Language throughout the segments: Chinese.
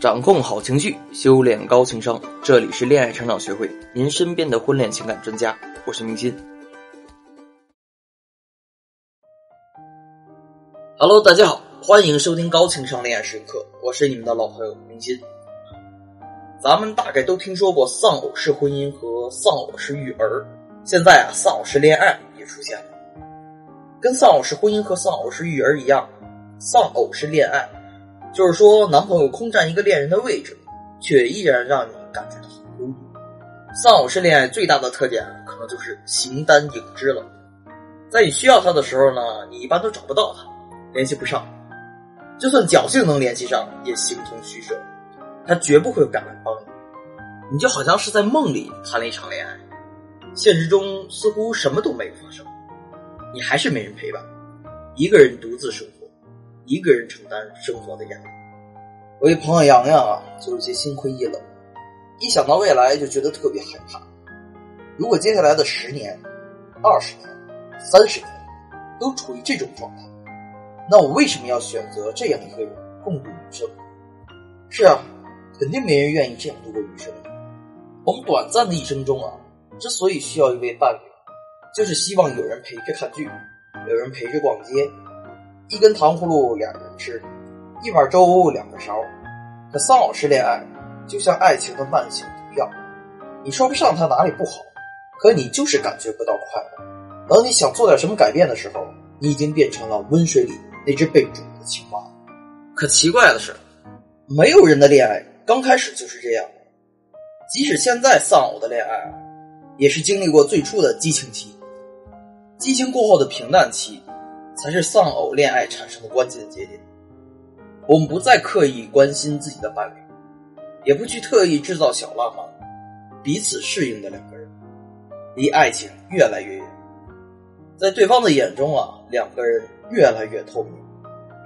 掌控好情绪，修炼高情商。这里是恋爱成长学会，您身边的婚恋情感专家。我是明心。Hello，大家好，欢迎收听高情商恋爱时刻，我是你们的老朋友明心。咱们大概都听说过丧偶式婚姻和丧偶式育儿，现在啊，丧偶式恋爱也出现了。跟丧偶式婚姻和丧偶式育儿一样，丧偶式恋爱。就是说，男朋友空占一个恋人的位置，却依然让你感觉到很孤独。丧偶式恋爱最大的特点，可能就是形单影只了。在你需要他的时候呢，你一般都找不到他，联系不上；就算侥幸能联系上，也形同虚设。他绝不会赶来帮你，你就好像是在梦里谈了一场恋爱，现实中似乎什么都没有发生，你还是没人陪伴，一个人独自生活。一个人承担生活的压力，我一朋友洋洋啊，就有些心灰意冷，一想到未来就觉得特别害怕。如果接下来的十年、二十年、三十年都处于这种状态，那我为什么要选择这样一个人共度余生？是啊，肯定没人愿意这样度过余生。我们短暂的一生中啊，之所以需要一位伴侣，就是希望有人陪着看剧，有人陪着逛街。一根糖葫芦两人吃，一碗粥两个勺。可丧偶式恋爱就像爱情的慢性毒药，你说不上它哪里不好，可你就是感觉不到快乐。等你想做点什么改变的时候，你已经变成了温水里那只被煮的青蛙。可奇怪的是，没有人的恋爱刚开始就是这样。即使现在丧偶的恋爱，也是经历过最初的激情期，激情过后的平淡期。才是丧偶恋爱产生的关键节点。我们不再刻意关心自己的伴侣，也不去特意制造小浪漫，彼此适应的两个人，离爱情越来越远。在对方的眼中啊，两个人越来越透明，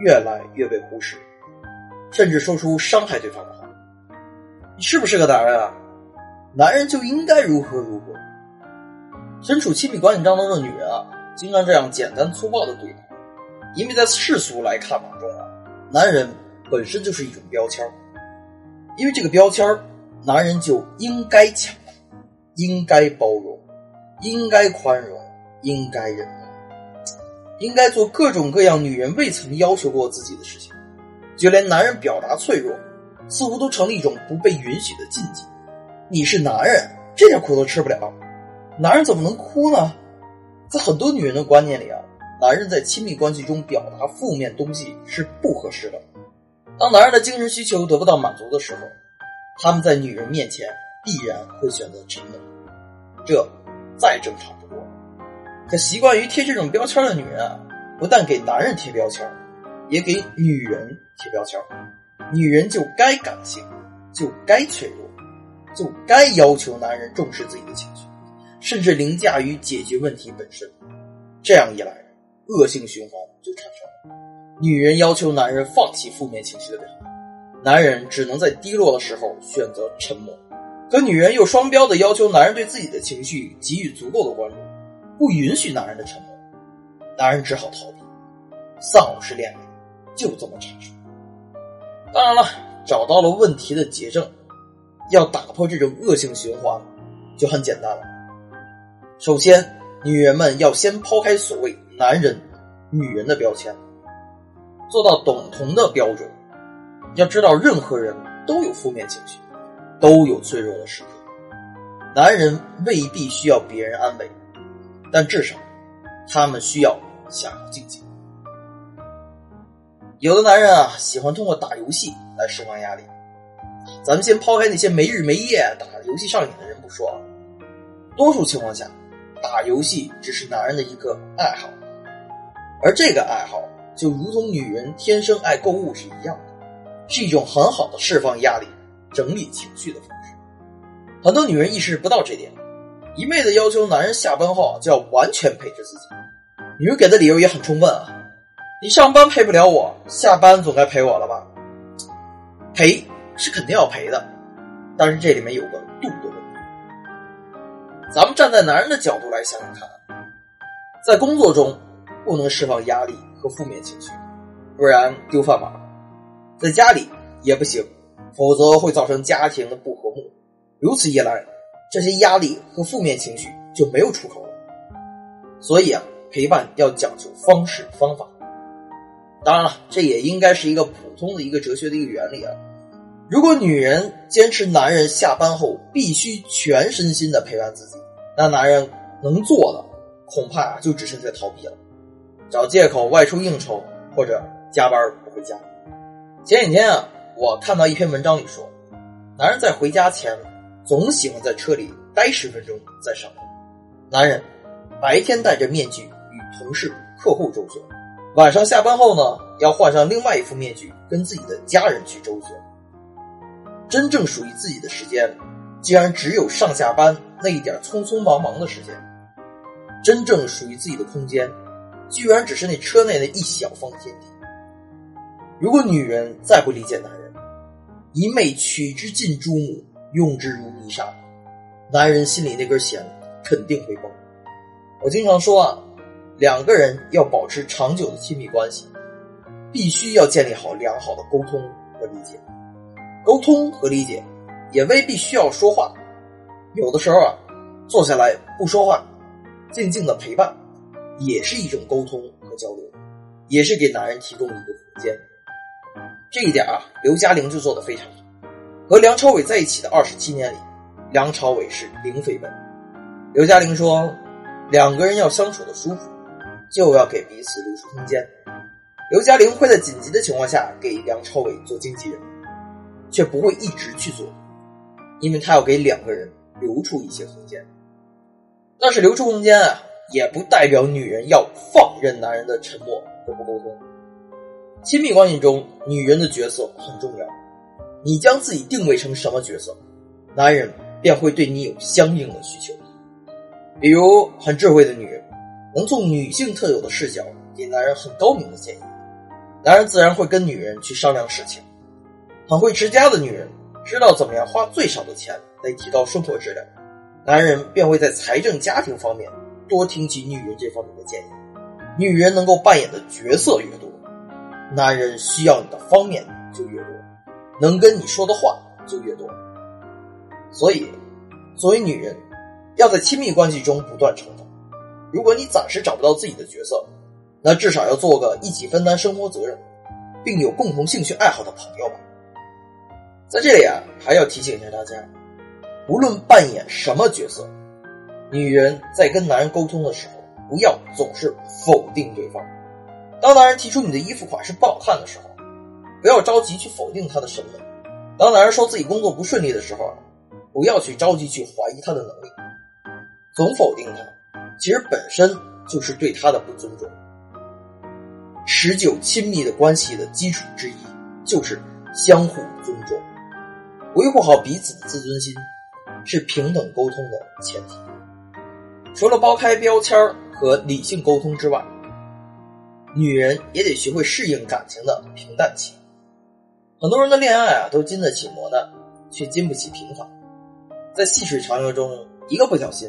越来越被忽视，甚至说出伤害对方的话。你是不是个男人啊？男人就应该如何如何？身处亲密关系当中的女人啊，经常这样简单粗暴的对待。因为在世俗来看当中啊，男人本身就是一种标签因为这个标签男人就应该强大，应该包容，应该宽容，应该忍耐，应该做各种各样女人未曾要求过自己的事情，就连男人表达脆弱，似乎都成了一种不被允许的禁忌。你是男人，这点苦都吃不了，男人怎么能哭呢？在很多女人的观念里啊。男人在亲密关系中表达负面东西是不合适的。当男人的精神需求得不到满足的时候，他们在女人面前必然会选择沉默，这再正常不过。可习惯于贴这种标签的女人啊，不但给男人贴标签，也给女人贴标签。女人就该感性，就该脆弱，就该要求男人重视自己的情绪，甚至凌驾于解决问题本身。这样一来。恶性循环就产生了。女人要求男人放弃负面情绪的表达，男人只能在低落的时候选择沉默；可女人又双标的要求男人对自己的情绪给予足够的关注，不允许男人的沉默，男人只好逃避。丧偶式恋爱就这么产生。当然了，找到了问题的结症，要打破这种恶性循环，就很简单了。首先，女人们要先抛开所谓。男人、女人的标签，做到等同的标准。要知道，任何人都有负面情绪，都有脆弱的时刻。男人未必需要别人安慰，但至少他们需要想要静静。有的男人啊，喜欢通过打游戏来释放压力。咱们先抛开那些没日没夜打游戏上瘾的人不说，多数情况下，打游戏只是男人的一个爱好。而这个爱好就如同女人天生爱购物是一样的，是一种很好的释放压力、整理情绪的方式。很多女人意识不到这点，一味的要求男人下班后就要完全陪着自己。女人给的理由也很充分啊，你上班陪不了我，下班总该陪我了吧？陪是肯定要陪的，但是这里面有个度的问题。咱们站在男人的角度来想想看，在工作中。不能释放压力和负面情绪，不然丢饭碗；在家里也不行，否则会造成家庭的不和睦。如此一来，这些压力和负面情绪就没有出口了。所以啊，陪伴要讲究方式方法。当然了，这也应该是一个普通的一个哲学的一个原理啊。如果女人坚持男人下班后必须全身心的陪伴自己，那男人能做的恐怕就只剩下逃避了，找借口外出应酬或者加班不回家。前几天啊，我看到一篇文章里说，男人在回家前总喜欢在车里待十分钟再上班。男人白天戴着面具与同事、客户周旋，晚上下班后呢，要换上另外一副面具跟自己的家人去周旋。真正属于自己的时间，竟然只有上下班那一点匆匆忙忙的时间；真正属于自己的空间，居然只是那车内的一小方天地。如果女人再不理解男人，一昧取之尽诸母，用之如泥沙，男人心里那根弦肯定会崩。我经常说啊，两个人要保持长久的亲密关系，必须要建立好良好的沟通和理解。沟通和理解，也未必需要说话。有的时候啊，坐下来不说话，静静的陪伴，也是一种沟通和交流，也是给男人提供一个空间。这一点啊，刘嘉玲就做得非常好。和梁朝伟在一起的二十七年里，梁朝伟是零绯闻。刘嘉玲说，两个人要相处的舒服，就要给彼此留出空间。刘嘉玲会在紧急的情况下给梁朝伟做经纪人。却不会一直去做，因为他要给两个人留出一些空间。但是留出空间啊，也不代表女人要放任男人的沉默和不沟通。亲密关系中，女人的角色很重要。你将自己定位成什么角色，男人便会对你有相应的需求。比如，很智慧的女人，能从女性特有的视角给男人很高明的建议，男人自然会跟女人去商量事情。很会持家的女人，知道怎么样花最少的钱来提高生活质量，男人便会在财政家庭方面多听取女人这方面的建议。女人能够扮演的角色越多，男人需要你的方面就越多，能跟你说的话就越多。所以，作为女人，要在亲密关系中不断成长。如果你暂时找不到自己的角色，那至少要做个一起分担生活责任，并有共同兴趣爱好的朋友吧。在这里啊，还要提醒一下大家，无论扮演什么角色，女人在跟男人沟通的时候，不要总是否定对方。当男人提出你的衣服款式不好看的时候，不要着急去否定他的审美；当男人说自己工作不顺利的时候，不要去着急去怀疑他的能力。总否定他，其实本身就是对他的不尊重。持久亲密的关系的基础之一，就是相互尊重。维护好彼此的自尊心，是平等沟通的前提。除了剥开标签和理性沟通之外，女人也得学会适应感情的平淡期。很多人的恋爱啊，都经得起磨难，却经不起平凡。在细水长流中，一个不小心，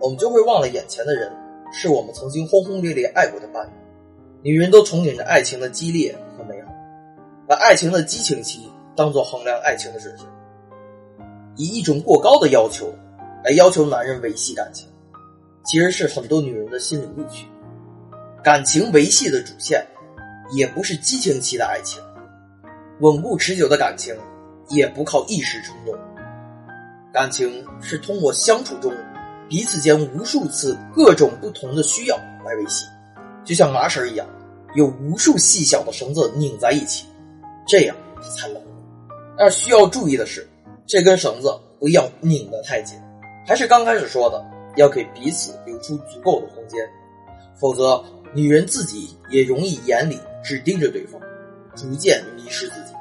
我们就会忘了眼前的人是我们曾经轰轰烈烈爱过的伴侣。女人都憧憬着爱情的激烈和美好，把爱情的激情期。当做衡量爱情的准绳，以一种过高的要求来要求男人维系感情，其实是很多女人的心理误区。感情维系的主线，也不是激情期的爱情，稳固持久的感情，也不靠一时冲动。感情是通过相处中彼此间无数次各种不同的需要来维系，就像麻绳一样，有无数细小的绳子拧在一起，这样才牢固。但需要注意的是，这根绳子不要拧得太紧，还是刚开始说的，要给彼此留出足够的空间，否则女人自己也容易眼里只盯着对方，逐渐迷失自己。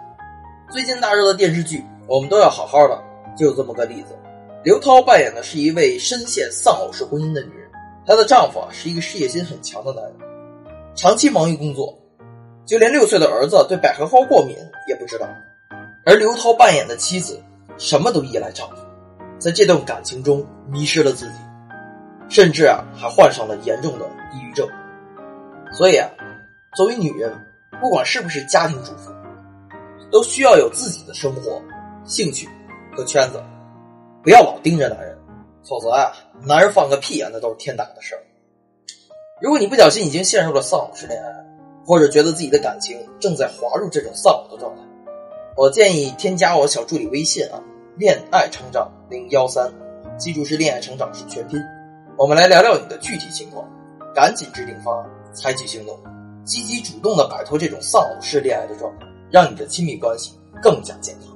最近大热的电视剧《我们都要好好的》就这么个例子，刘涛扮演的是一位深陷丧偶式婚姻的女人，她的丈夫啊是一个事业心很强的男人，长期忙于工作，就连六岁的儿子对百合花过敏也不知道。而刘涛扮演的妻子，什么都依赖丈夫，在这段感情中迷失了自己，甚至啊还患上了严重的抑郁症。所以啊，作为女人，不管是不是家庭主妇，都需要有自己的生活兴趣和圈子，不要老盯着男人，否则啊，男人放个屁啊，那都是天大的事儿。如果你不小心已经陷入了丧偶式恋爱，或者觉得自己的感情正在滑入这种丧偶的状态，我建议添加我小助理微信啊，恋爱成长零幺三，记住是恋爱成长是全拼。我们来聊聊你的具体情况，赶紧制定方案，采取行动，积极主动的摆脱这种丧偶式恋爱的状态，让你的亲密关系更加健康。